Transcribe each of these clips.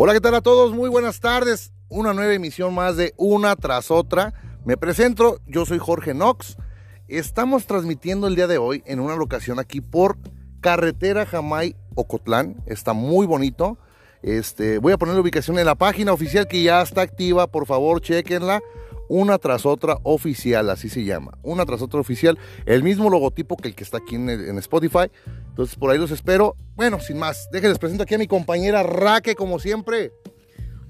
Hola, ¿qué tal a todos? Muy buenas tardes. Una nueva emisión más de Una tras otra. Me presento, yo soy Jorge Knox. Estamos transmitiendo el día de hoy en una locación aquí por Carretera Jamay Ocotlán. Está muy bonito. Este, voy a poner la ubicación en la página oficial que ya está activa. Por favor, chequenla. Una tras otra oficial, así se llama. Una tras otra oficial. El mismo logotipo que el que está aquí en, en Spotify. Entonces por ahí los espero. Bueno, sin más, déjenles presento aquí a mi compañera Raque, como siempre.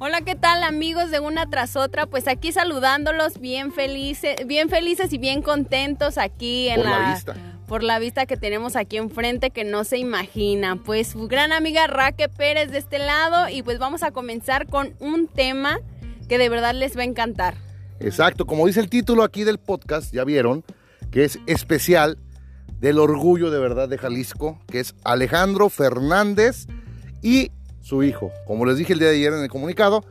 Hola, ¿qué tal amigos de una tras otra? Pues aquí saludándolos bien felices, bien felices y bien contentos aquí en Por la vista. por la vista que tenemos aquí enfrente que no se imagina. Pues su gran amiga Raque Pérez de este lado y pues vamos a comenzar con un tema que de verdad les va a encantar. Exacto, como dice el título aquí del podcast, ya vieron, que es especial del orgullo de verdad de Jalisco, que es Alejandro Fernández y su hijo. Como les dije el día de ayer en el comunicado,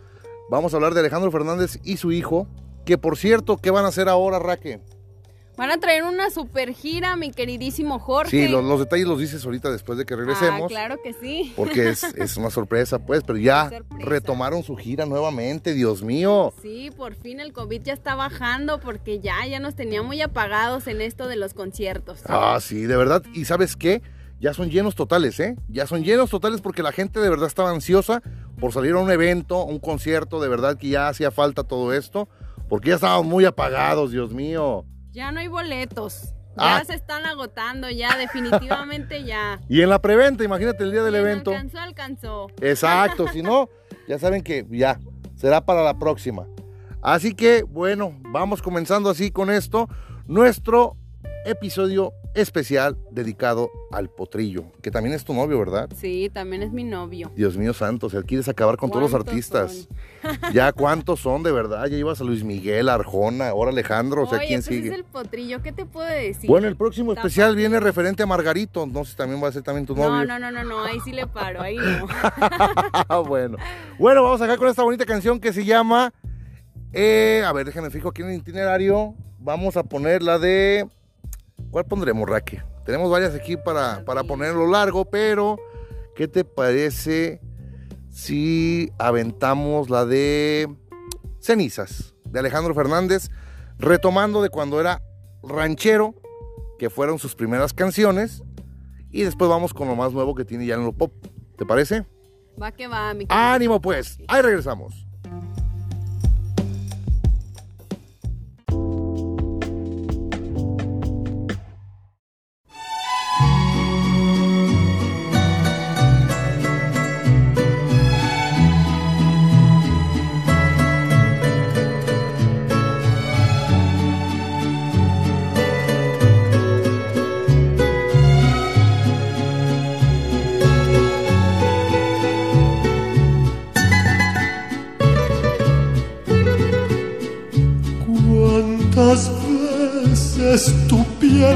vamos a hablar de Alejandro Fernández y su hijo, que por cierto, ¿qué van a hacer ahora, Raque? Van a traer una super gira, mi queridísimo Jorge. Sí, los, los detalles los dices ahorita después de que regresemos. Ah, claro que sí. Porque es, es una sorpresa, pues, pero ya retomaron su gira nuevamente, Dios mío. Sí, por fin el COVID ya está bajando porque ya, ya nos tenía muy apagados en esto de los conciertos. Ah, sí, de verdad. ¿Y sabes qué? Ya son llenos totales, ¿eh? Ya son llenos totales porque la gente de verdad estaba ansiosa por salir a un evento, un concierto, de verdad que ya hacía falta todo esto, porque ya estaban muy apagados, Dios mío. Ya no hay boletos. Ya Ah. se están agotando, ya definitivamente ya. Y en la preventa, imagínate el día del Quien evento. Alcanzó, alcanzó. Exacto, si no, ya saben que ya será para la próxima. Así que, bueno, vamos comenzando así con esto, nuestro episodio especial dedicado al potrillo, que también es tu novio, ¿verdad? Sí, también es mi novio. Dios mío santo, o sea, quieres acabar con todos los ¿Cuántos artistas. Ya cuántos son de verdad, ya ibas a Luis Miguel, Arjona, ahora Alejandro, o sea, ¿quién pues sigue? es el potrillo, ¿qué te puedo decir? Bueno, el próximo Está especial viene referente a Margarito, no sé si también va a ser también tu no, novio. no, no, no, no, ahí sí le paro, ahí no. Bueno. Bueno, vamos acá con esta bonita canción que se llama. eh, a ver, déjenme fijo aquí en el itinerario. Vamos a poner la de. ¿Cuál pondremos, Raque? Tenemos varias aquí para, para ponerlo largo, pero ¿qué te parece si aventamos la de Cenizas de Alejandro Fernández, retomando de cuando era ranchero, que fueron sus primeras canciones, y después vamos con lo más nuevo que tiene ya en lo pop. ¿Te parece? Va que va, mi Ánimo pues, ahí regresamos.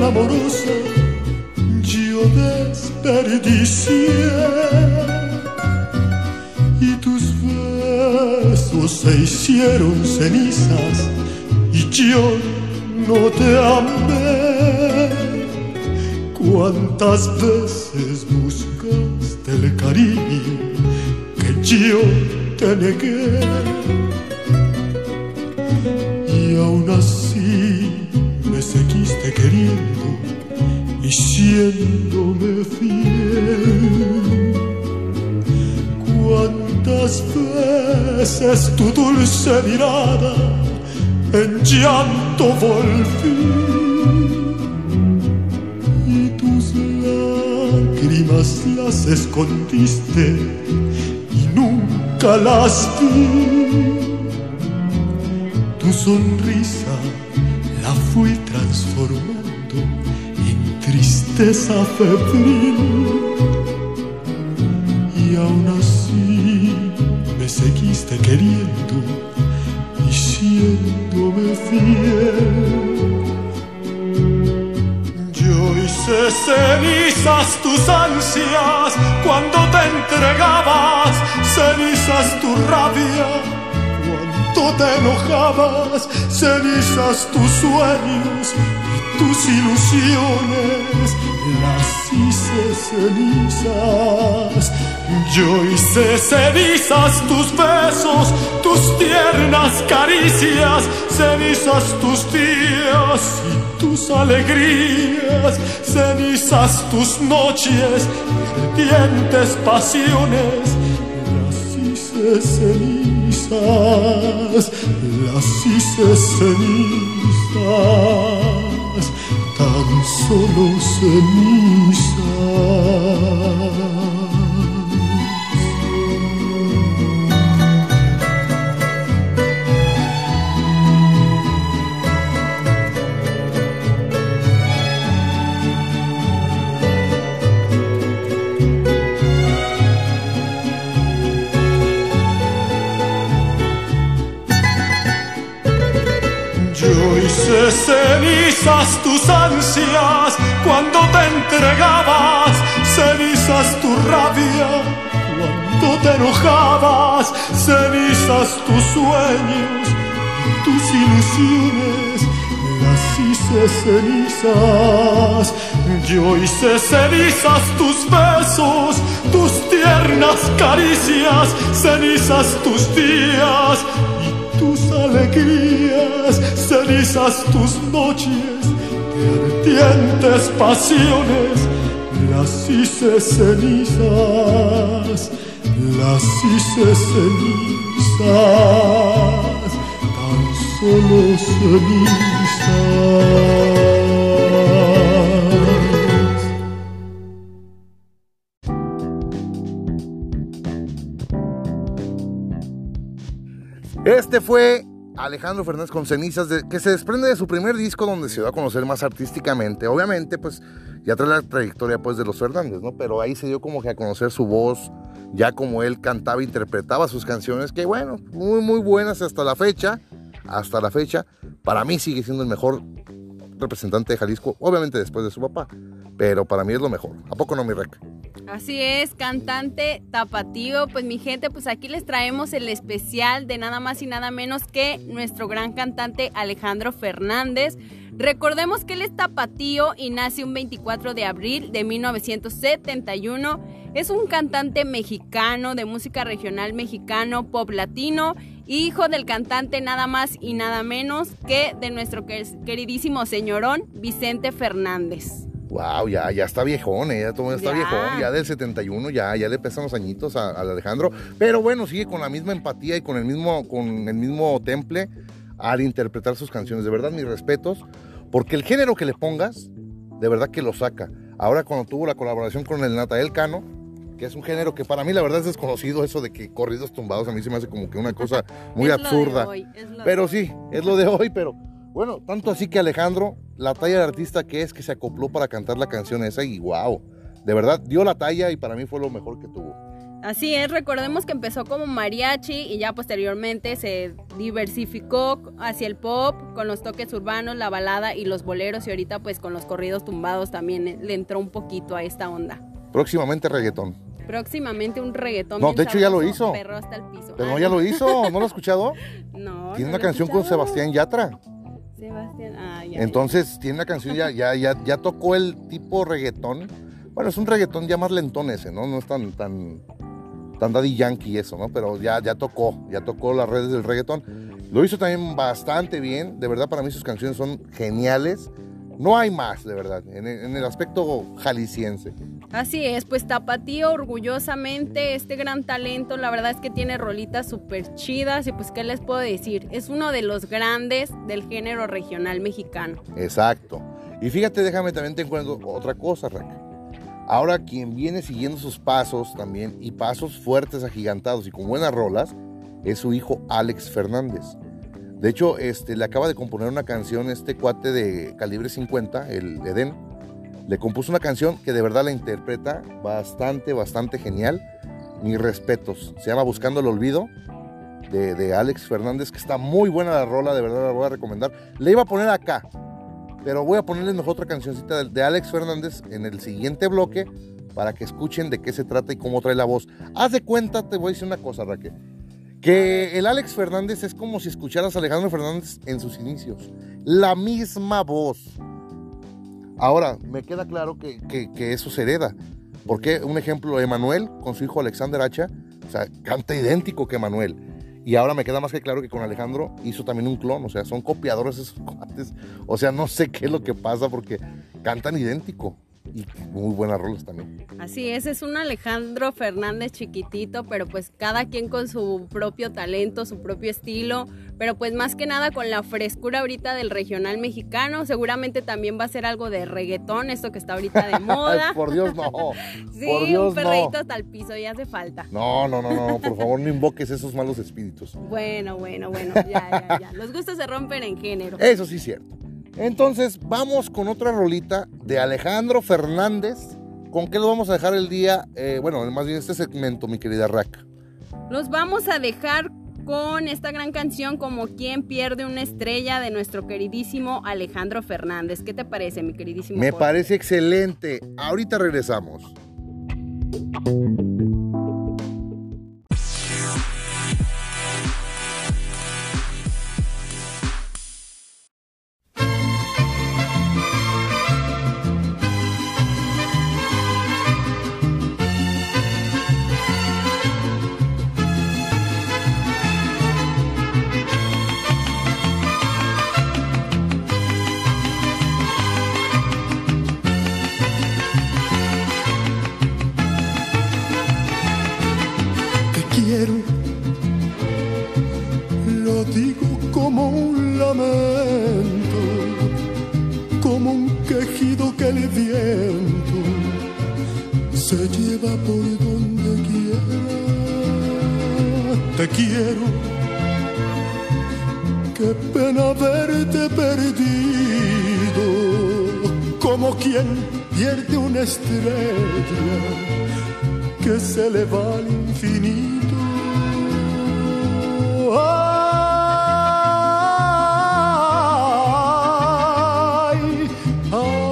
Piel amorosa yo desperdicié. Y tus besos se hicieron cenizas y yo no te amé. Cuántas veces buscaste el cariño que yo te negué y aún así me seguiste queriendo siéndome fiel. Cuántas veces tu dulce mirada en llanto volví y tus lágrimas las escondiste y nunca las vi tu sonrisa la fui transformando tristeza febril y aún así me seguiste queriendo y siéndome fiel. Yo hice cenizas tus ansias cuando te entregabas, cenizas tu rabia cuando te enojabas, cenizas tus sueños tus ilusiones, las hice cenizas. Yo hice cenizas tus besos, tus tiernas caricias, cenizas tus días y tus alegrías, cenizas tus noches, ardientes pasiones, las hice cenizas, las hice cenizas, solo cenizas. Tus ansias cuando te entregabas, cenizas tu rabia. Cuando te enojabas, cenizas tus sueños, tus ilusiones, las hice cenizas. Yo hice cenizas tus besos, tus tiernas caricias, cenizas tus días tus alegrías, cenizas tus noches de ardientes pasiones, las hice cenizas, las hice cenizas, tan solo cenizas. Este fue Alejandro Fernández con Cenizas, que se desprende de su primer disco donde se dio a conocer más artísticamente. Obviamente, pues ya trae la trayectoria pues, de los Fernández, ¿no? Pero ahí se dio como que a conocer su voz, ya como él cantaba interpretaba sus canciones, que bueno, muy, muy buenas hasta la fecha. Hasta la fecha, para mí sigue siendo el mejor representante de Jalisco, obviamente después de su papá, pero para mí es lo mejor. ¿A poco no, mi rec? Así es, cantante tapatío. Pues mi gente, pues aquí les traemos el especial de nada más y nada menos que nuestro gran cantante Alejandro Fernández. Recordemos que él es tapatío y nace un 24 de abril de 1971. Es un cantante mexicano de música regional mexicano, pop latino, hijo del cantante nada más y nada menos que de nuestro queridísimo señorón Vicente Fernández. Wow, ya, ya está viejón, eh, ya todo está viejón, ya del 71, ya, ya le pesan los añitos al Alejandro. Pero bueno, sigue con la misma empatía y con el mismo, con el mismo temple al interpretar sus canciones. De verdad, mis respetos, porque el género que le pongas, de verdad que lo saca. Ahora cuando tuvo la colaboración con el Natael Cano, que es un género que para mí la verdad es desconocido, eso de que corridos tumbados a mí se me hace como que una cosa muy absurda. pero sí, es lo de hoy, pero bueno, tanto así que Alejandro, la talla de artista que es, que se acopló para cantar la canción esa y wow, de verdad dio la talla y para mí fue lo mejor que tuvo. Así es, recordemos que empezó como mariachi y ya posteriormente se diversificó hacia el pop con los toques urbanos, la balada y los boleros y ahorita pues con los corridos tumbados también le entró un poquito a esta onda. Próximamente reggaetón. Próximamente un reggaetón. No, de hecho ya lo hizo. Perro hasta el piso. Pero no, ya lo hizo, ¿no lo has escuchado? No. Tiene una canción con Sebastián Yatra. Sebastián, ah, ya. Entonces tiene una canción, ya, ya, ya, ya tocó el tipo reggaetón. Bueno, es un reggaetón ya más lentón ese, ¿no? No es tan, tan, tan daddy yankee eso, ¿no? Pero ya, ya tocó, ya tocó las redes del reggaetón. Lo hizo también bastante bien. De verdad, para mí sus canciones son geniales. No hay más, de verdad, en el, aspecto jalisciense. Así es, pues Tapatío orgullosamente, este gran talento, la verdad es que tiene rolitas súper chidas y pues qué les puedo decir, es uno de los grandes del género regional mexicano. Exacto. Y fíjate, déjame también te encuentro otra cosa, Raquel. Ahora quien viene siguiendo sus pasos también y pasos fuertes, agigantados y con buenas rolas, es su hijo Alex Fernández. De hecho, este, le acaba de componer una canción este cuate de calibre 50, el Eden. Le compuso una canción que de verdad la interpreta bastante, bastante genial. Mis respetos. Se llama Buscando el Olvido de, Alex Fernández, que está muy buena la rola, de verdad la voy a recomendar. Le iba a poner acá, pero voy a ponerles otra cancioncita de, de Alex Fernández en el siguiente bloque para que escuchen de qué se trata y cómo trae la voz. Haz de cuenta, te voy a decir una cosa, Raquel que el Alex Fernández es como si escucharas a Alejandro Fernández en sus inicios. La misma voz. Ahora, me queda claro que, que- eso se hereda. Porque un ejemplo, Emanuel con su hijo Alexander Hacha, o sea, canta idéntico que Emanuel. Y ahora me queda más que claro que con Alejandro hizo también un clon, o sea, son copiadores esos cuates. O sea, no sé qué es lo que pasa porque cantan idéntico. Y muy buenas rolas también. Así es, es un Alejandro Fernández chiquitito, pero pues cada quien con su propio talento, su propio estilo, pero pues más que nada con la frescura ahorita del regional mexicano, seguramente también va a ser algo de reggaetón, esto que está ahorita de moda. Ay, por Dios, no. sí, por Dios, un perreíto no. hasta el piso, ya hace falta. No, no, no, no, por favor, no invoques esos malos espíritus. Bueno, bueno, bueno, ya, ya, ya. Los gustos se rompen en género. Eso sí es cierto. Entonces, vamos con otra rolita de Alejandro Fernández. ¿Con qué lo vamos a dejar el día? Eh, bueno, más bien este segmento, mi querida Rack. Los vamos a dejar con esta gran canción como quien pierde una estrella de nuestro queridísimo Alejandro Fernández. ¿Qué te parece, mi queridísimo? Me Jorge? parece excelente. Ahorita regresamos. Al infinito. Ay, ay,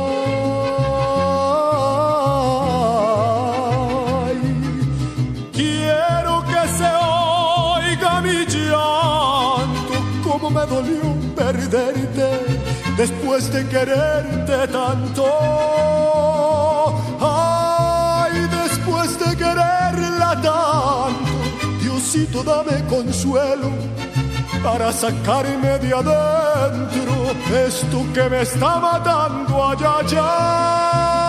quiero que se oiga mi llanto, como me dolió perderte después de quererte tanto. Dame consuelo para sacarme de adentro esto que me está matando allá allá.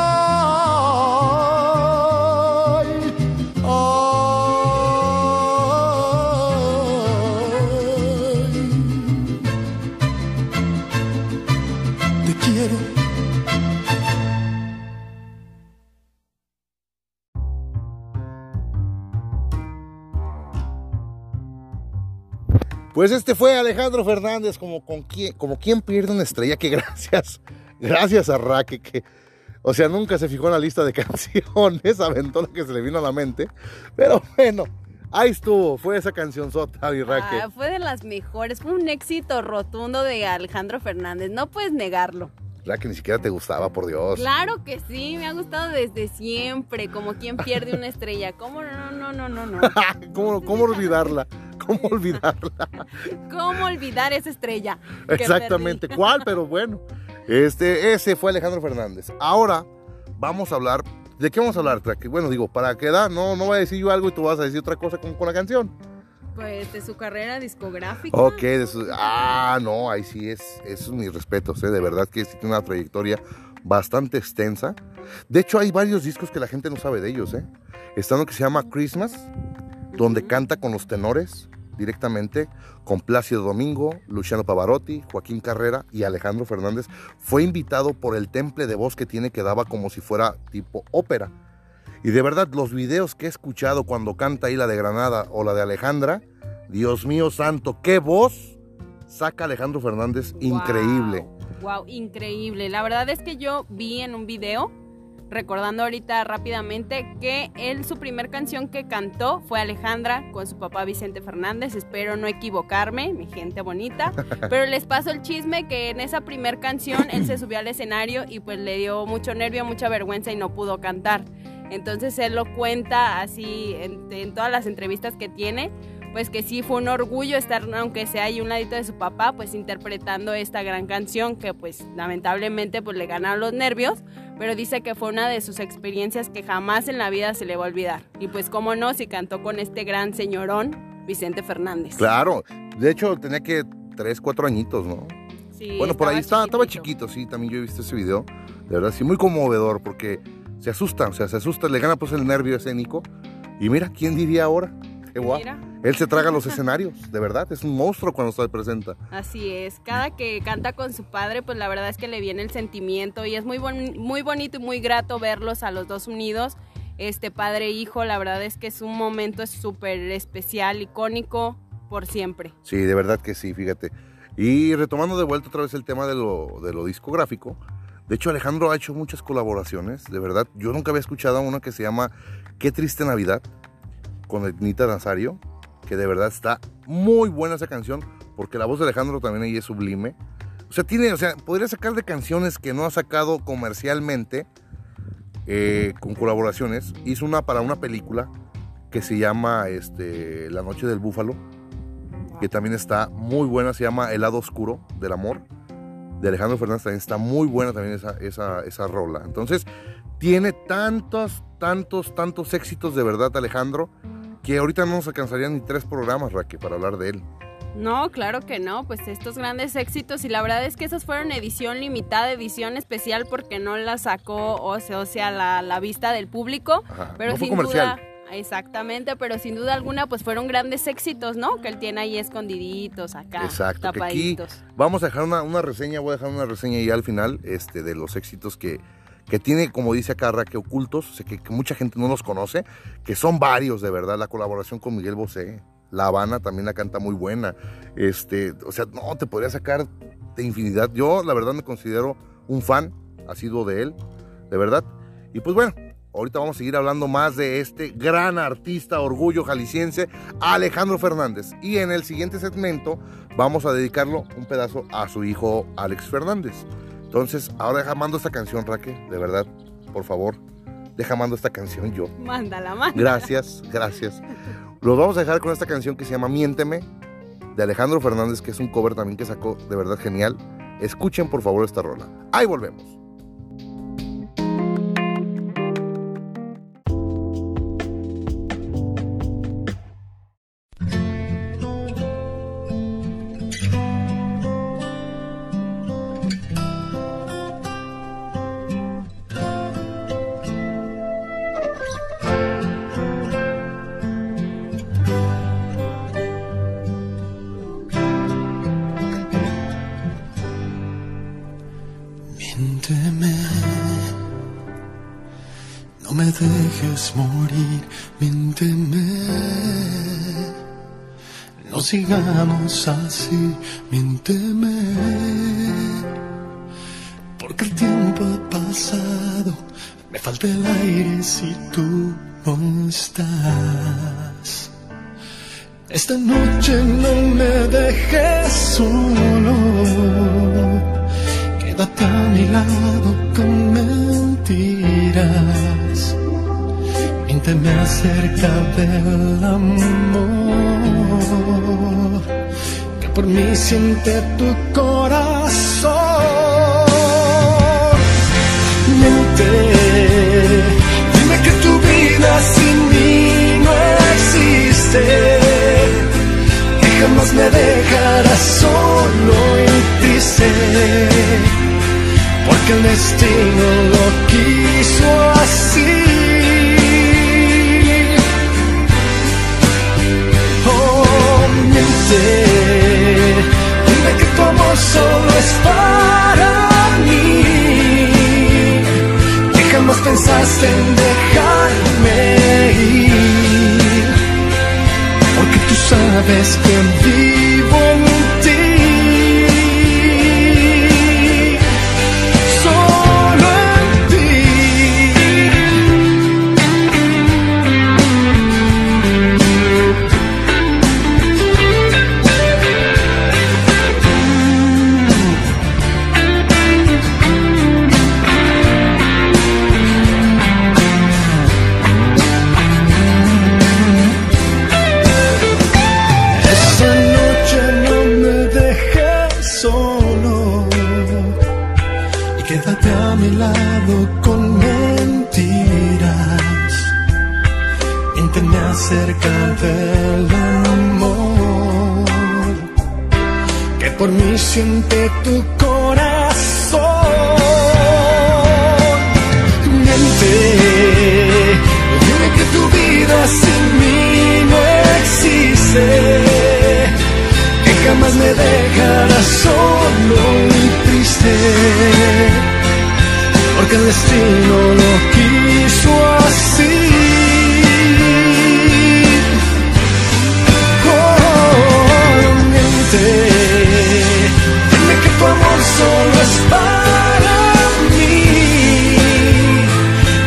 Pues este fue Alejandro Fernández, como, con quien, como quien pierde una estrella, que gracias, gracias a Raque, que O sea, nunca se fijó en la lista de canciones, aventó la que se le vino a la mente. Pero bueno, ahí estuvo, fue esa canción sota, Raque. Ah, fue de las mejores, fue un éxito rotundo de Alejandro Fernández, no puedes negarlo. Raque ni siquiera te gustaba, por Dios. Claro que sí, me ha gustado desde siempre, como quien pierde una estrella. ¿Cómo no, no, no, no, no? ¿Cómo, ¿Cómo olvidarla? ¿Cómo olvidarla? ¿Cómo olvidar esa estrella? que Exactamente? ¿cuál? Pero bueno, este, ese fue Alejandro Fernández. Ahora vamos a hablar, ¿de qué vamos a hablar? Bueno, digo, para quedar, no, no voy a decir yo algo y tú vas a decir otra cosa con, con la canción. Pues de su carrera discográfica. Ok, de su- ah, no, ahí sí es, es mis respetos, ¿eh? de verdad que sí tiene una trayectoria bastante extensa. De hecho, hay varios discos que la gente no sabe de ellos, ¿eh? Está uno que se llama Christmas, donde canta con los tenores directamente, con Plácido Domingo, Luciano Pavarotti, Joaquín Carrera y Alejandro Fernández. Fue invitado por el temple de voz que tiene que daba como si fuera tipo ópera. Y de verdad, los videos que he escuchado cuando canta ahí la de Granada o la de Alejandra, Dios mío santo, qué voz saca Alejandro Fernández, increíble. Wow, increíble. La verdad es que yo vi en un video, recordando ahorita rápidamente, que él su primer canción que cantó fue Alejandra con su papá Vicente Fernández. Espero no equivocarme, mi gente bonita. Pero les paso el chisme que en esa primer canción él se subió al escenario y pues le dio mucho nervio, mucha vergüenza y no pudo cantar. Entonces él lo cuenta así en, en todas las entrevistas que tiene, pues que sí fue un orgullo estar, aunque sea ahí un ladito de su papá, pues interpretando esta gran canción que pues lamentablemente pues le ganaron los nervios, pero dice que fue una de sus experiencias que jamás en la vida se le va a olvidar. Y pues cómo no, si cantó con este gran señorón, Vicente Fernández. Claro, de hecho tenía que 3, 4 añitos, ¿no? Sí, bueno, por ahí estaba, chiquito, sí, también yo he visto ese video. De verdad, sí, muy conmovedor porque se asusta, o sea, se asusta, le gana pues el nervio escénico. Y mira, ¿quién diría ahora? Qué guapo. Mira. Él se traga los escenarios, de verdad, es un monstruo cuando se presenta. Así es, cada que canta con su padre, pues la verdad es que le viene el sentimiento y es muy, bon- muy bonito y muy grato verlos a los dos unidos, este padre e hijo, la verdad es que es un momento súper especial, icónico, por siempre. Sí, de verdad que sí, fíjate. Y retomando de vuelta otra vez el tema de lo, de lo discográfico, de hecho Alejandro ha hecho muchas colaboraciones, de verdad. Yo nunca había escuchado una que se llama Qué triste Navidad con Ednita Nazario, que de verdad está muy buena esa canción, porque la voz de Alejandro también ahí es sublime. O sea, tiene, o sea, podría sacar de canciones que no ha sacado comercialmente eh, con colaboraciones. Hizo una para una película que se llama este, La Noche del Búfalo que también está muy buena, se llama El lado oscuro del amor, de Alejandro Fernández, también está muy buena también esa, esa, esa rola. Entonces, tiene tantos, tantos, tantos éxitos de verdad, Alejandro, que ahorita no nos alcanzarían ni tres programas, Raque, para hablar de él. No, claro que no, pues estos grandes éxitos y la verdad es que esos fueron edición limitada, edición especial porque no la sacó, o sea, o sea la, la vista del público, Ajá, pero no fue sin comercial. duda, exactamente, pero sin duda alguna pues fueron grandes éxitos, ¿no? Que él tiene ahí escondididitos acá, Exacto, que aquí tapaditos. vamos a dejar una, una reseña, voy a dejar una reseña ya al final este, de los éxitos que, que tiene, como dice acá Raque, ocultos, o sea, que, que mucha gente no los conoce, que son varios de verdad, la colaboración con Miguel Bosé, La Habana también la canta muy buena, este, o sea, no, te podría sacar de infinidad, yo la verdad me considero un fan asiduo de él, de verdad, y pues bueno, ahorita vamos a seguir hablando más de este gran artista, orgullo jalisciense, Alejandro Fernández, y en el siguiente segmento vamos a dedicarlo un pedazo a su hijo Alex Fernández. Entonces, ahora deja mando esta canción, Raque, de verdad, por favor, deja mando esta canción yo. Mándala, mándala. Gracias, gracias. Los vamos a dejar con esta canción que se llama Miénteme, de Alejandro Fernández, que es un cover también que sacó de verdad genial. Escuchen por favor esta rola. Ahí volvemos. Dejes morir, miénteme. No sigamos así, miénteme. Porque el tiempo ha pasado. Me falta el aire si tú no estás. Esta noche no me dejes solo. Quédate a mi lado con mentiras. Mínteme acerca del amor que por mí siente tu corazón. Miente, dime que tu vida sin mí no existe. Que jamás me dejarás solo y triste. Porque el destino lo quiso así. Oh, porque el destino lo quiso así. Oh, miente, dime que tu amor solo es para mí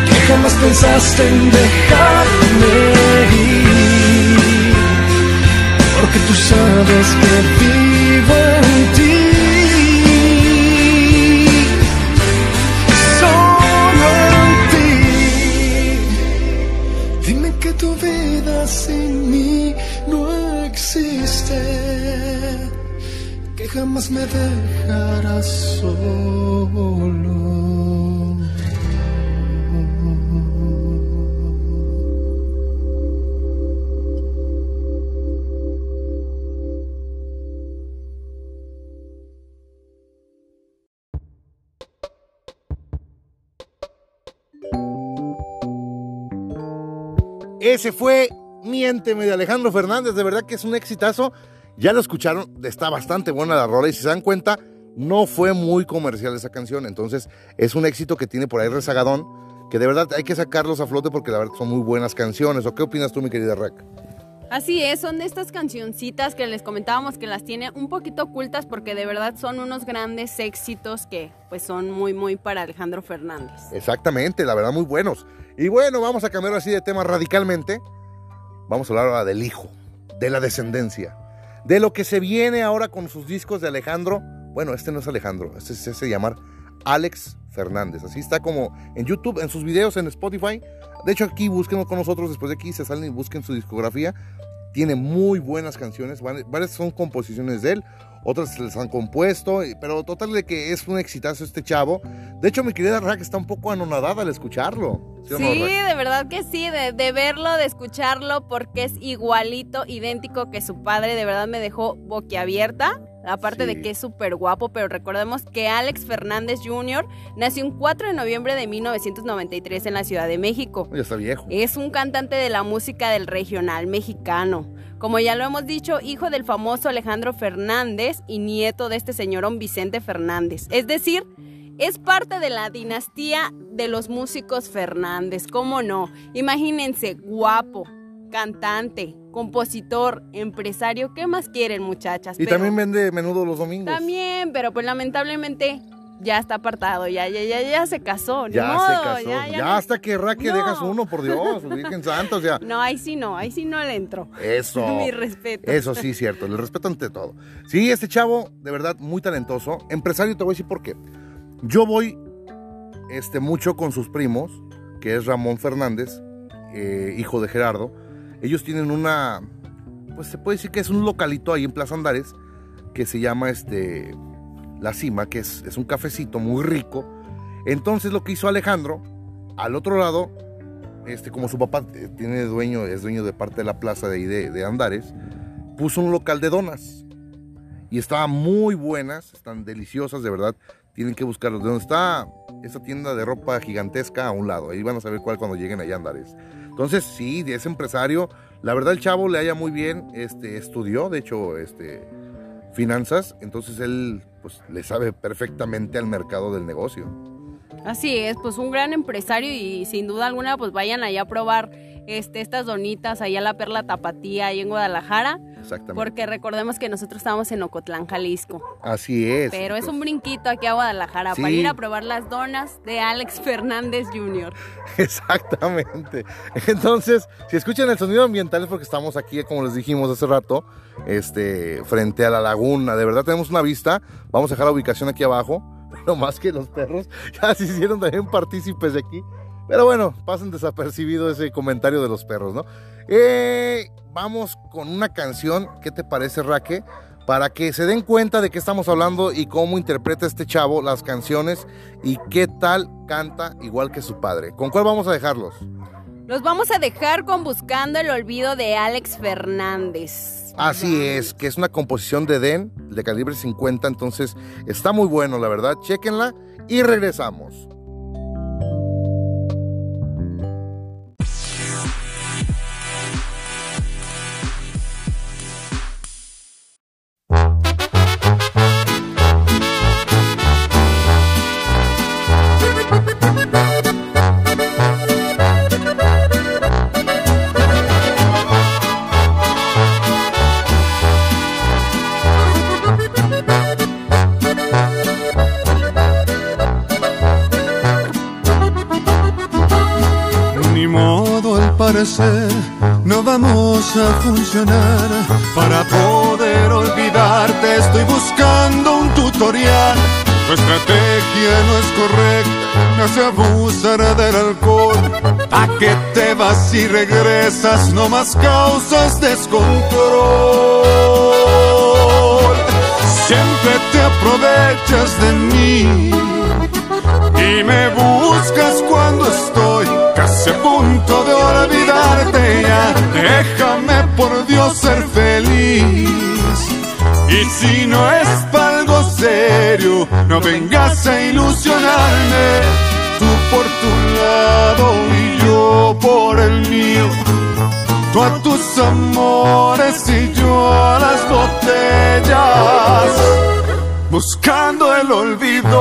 que jamás pensaste en dejarme ir. Porque tú sabes que me dejarás solo. Ese fue Miénteme de Alejandro Fernández, de verdad que es un exitazo. Ya lo escucharon, está bastante buena la rola y si se dan cuenta, no fue muy comercial esa canción, entonces es un éxito que tiene por ahí rezagadón, que de verdad hay que sacarlos a flote porque la verdad son muy buenas canciones. ¿O qué opinas tú, mi querida Rack? Así es, son de estas cancioncitas que les comentábamos que las tiene un poquito ocultas porque de verdad son unos grandes éxitos que pues son muy muy para Alejandro Fernández. Exactamente, la verdad muy buenos. Y bueno, vamos a cambiar así de tema radicalmente. Vamos a hablar ahora del hijo, de la descendencia, de lo que se viene ahora con sus discos de Alejandro. Bueno, este no es Alejandro, este se hace llamar Alex Fernández. Así está como en YouTube, en sus videos, en Spotify. De hecho, aquí búsquenlo con nosotros. Después de aquí se salen y busquen su discografía. Tiene muy buenas canciones. vari- Varias son composiciones de él. Otras se les han compuesto. Pero total de que es un exitazo este chavo. De hecho, mi querida Rack está un poco anonadada al escucharlo. ¿Sí no, de verdad que sí, de, de verlo, de escucharlo, porque es igualito, idéntico que su padre, de verdad me dejó boquiabierta. Aparte Sí. de que es súper guapo, pero recordemos que Alex Fernández Jr. nació un 4 de noviembre de 1993 en la Ciudad de México. Ya está viejo. Es un cantante de la música del regional mexicano. Como ya lo hemos dicho, hijo del famoso Alejandro Fernández y nieto de este señor don Vicente Fernández. Es decir, es parte de la dinastía de los músicos Fernández. ¿Cómo no? Imagínense, guapo, cantante, compositor, empresario. ¿Qué más quieren, muchachas? Y Pero- también vende menudo los domingos. también, pero pues lamentablemente ya está apartado, ya, ya, ya, ya se casó. ni Ya modo, se casó. Ya, Ya, ya no- hasta querrá que No. dejas uno, por Dios, Virgen Santa, o sea. No, ahí sí no, ahí sí no le entro. Eso. Mi respeto. Eso sí, cierto. Le respeto ante todo. Sí, este chavo, de verdad, muy talentoso. Empresario, te voy a decir por qué. Yo voy este, mucho con sus primos, que es Ramón Fernández, eh, hijo de Gerardo. Ellos tienen una, pues se puede decir que es un localito ahí en Plaza Andares, que se llama este, La Cima, que es, es un cafecito muy rico. Entonces lo que hizo Alejandro, al otro lado, este, como su papá eh, tiene dueño, es dueño de parte de la plaza de de, de Andares, puso un local de donas. Y estaban muy buenas, están deliciosas, de verdad. Tienen que buscarlos. De está esa tienda de ropa gigantesca a un lado. Ahí van a saber cuál cuando lleguen allá a Andares. Entonces, sí, es empresario. La verdad, el chavo le haya muy bien. Este, estudió, de hecho, este, finanzas. Entonces, él pues, le sabe perfectamente al mercado del negocio. Así es, pues un gran empresario y sin duda alguna pues vayan allá a probar este, estas donitas allá a la Perla Tapatía, ahí en Guadalajara, Exactamente. porque recordemos que nosotros estamos en Ocotlán, Jalisco. Así es. Pero es un brinquito aquí a Guadalajara Sí. para ir a probar las donas de Alex Fernández Jr. Exactamente. Entonces, si escuchan el sonido ambiental es porque estamos aquí, como les dijimos hace rato, este, frente a la laguna. De verdad tenemos una vista. Vamos a dejar la ubicación aquí abajo. Pero más que los perros, ya se hicieron también partícipes de aquí. Pero bueno, pasen desapercibido ese comentario de los perros, ¿no? Eh, vamos con una canción. ¿Qué te parece, Raque? Para que se den cuenta de qué estamos hablando y cómo interpreta este chavo las canciones y qué tal canta igual que su padre. ¿Con cuál vamos a dejarlos? Los vamos a dejar con Buscando el Olvido de Alex Fernández. Así es, que es una composición de Den, de calibre 50, entonces está muy bueno, la verdad. Chequenla y regresamos. No vamos a funcionar. Para poder olvidarte estoy buscando un tutorial. Tu estrategia no es correcta, me hace abusar del alcohol. ¿A qué te vas y regresas? No más causas descontrol. Siempre te aprovechas de mí y me buscas cuando estoy casi a punto de olvidarte ya. Déjame por Dios ser feliz. Y si no es para algo serio, no vengas a ilusionarme. Tú por tu lado y yo por el mío. Tú a tus amores y yo a las botellas buscando el olvido.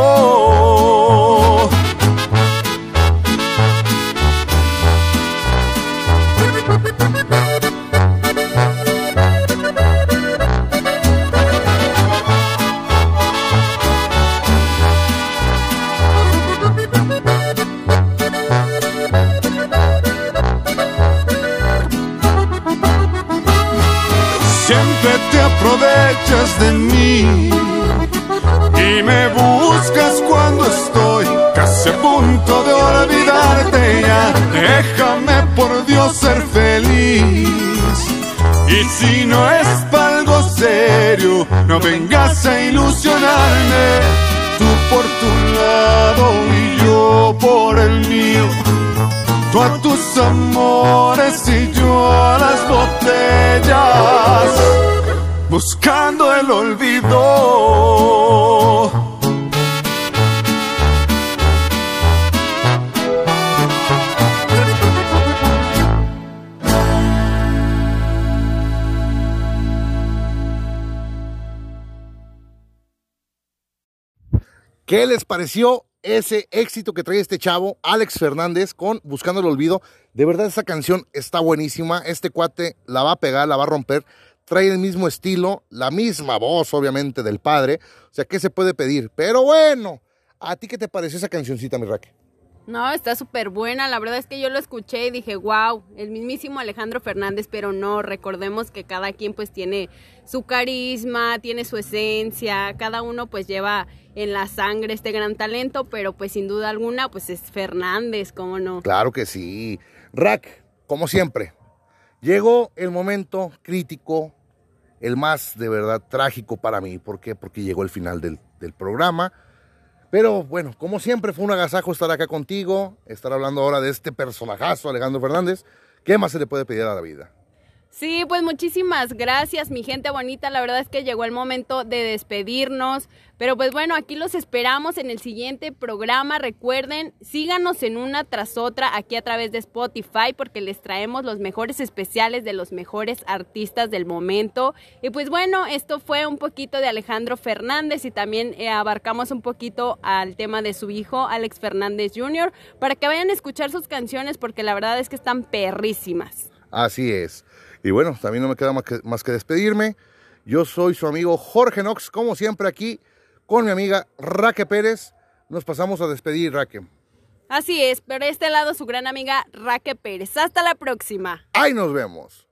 ¿Qué les pareció ese éxito que trae este chavo, Alex Fernández, con Buscando el Olvido? De verdad, esa canción está buenísima. Este cuate la va a pegar, la va a romper. Trae el mismo estilo, la misma voz, obviamente, del padre. O sea, ¿qué se puede pedir? Pero bueno, ¿A ti qué te pareció esa cancioncita, mi Raque? No, está súper buena. La verdad es que yo lo escuché y dije, wow, el mismísimo Alejandro Fernández, pero no, recordemos que cada quien pues tiene su carisma, tiene su esencia, cada uno pues lleva en la sangre este gran talento, pero pues sin duda alguna pues es Fernández, ¿cómo no? Claro que sí. Rack, como siempre, llegó el momento crítico, el más de verdad trágico para mí. ¿Por qué? Porque llegó el final del, del programa pero bueno, como siempre fue un agasajo estar acá contigo, estar hablando ahora de este personajazo, Alejandro Fernández. ¿Qué más se le puede pedir a la vida? Sí, pues muchísimas gracias, mi gente bonita. La verdad es que llegó el momento de despedirnos. Pero pues bueno, aquí los esperamos en el siguiente programa. Recuerden, síganos en una tras otra aquí a través de Spotify porque les traemos los mejores especiales de los mejores artistas del momento. Y pues bueno, esto fue un poquito de Alejandro Fernández y también eh, abarcamos un poquito al tema de su hijo, Alex Fernández Jr., para que vayan a escuchar sus canciones porque la verdad es que están perrísimas. Así es. Y bueno, también no me queda más que, despedirme. Yo soy su amigo Jorge Nox, como siempre aquí con mi amiga Raque Pérez. Nos pasamos a despedir, Raque. Así es, pero este lado su gran amiga Raque Pérez. Hasta la próxima. Ahí nos vemos.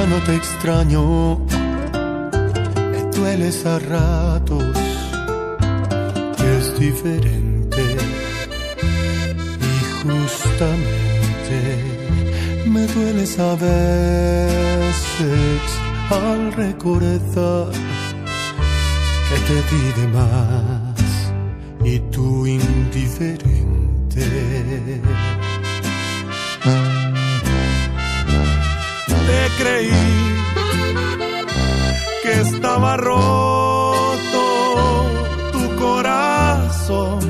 Ya no te extraño, me dueles a ratos, es diferente. Y justamente me dueles a veces al recordar que te di de más y tú indiferente creí que estaba roto tu corazón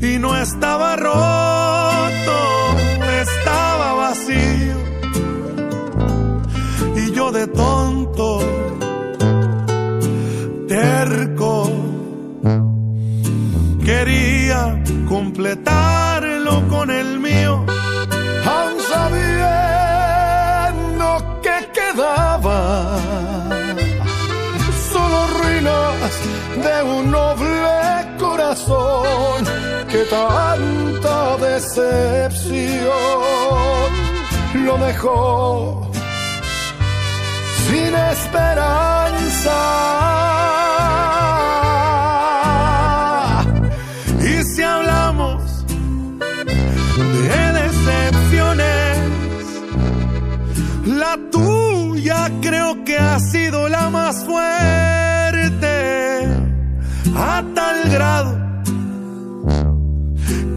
y no estaba roto, estaba vacío. Y yo de tonto, terco, quería completarlo con el mío un noble corazón que tanta decepción lo dejó sin esperanza. Y si hablamos de decepciones, la tuya ya creo que ha sido la más fuerte,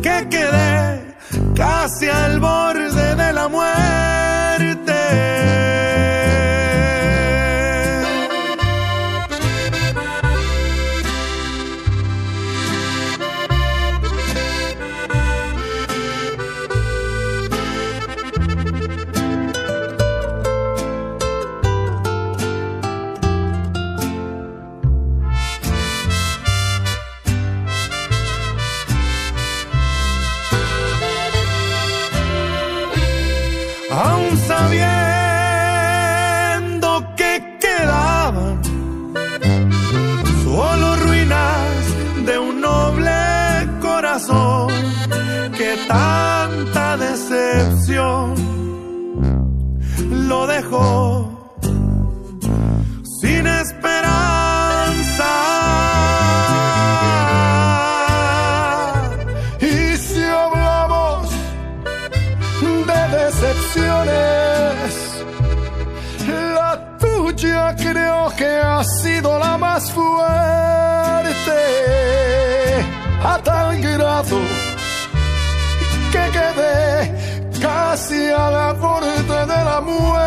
que quedé casi al borde de la muerte. Lo de la muerte.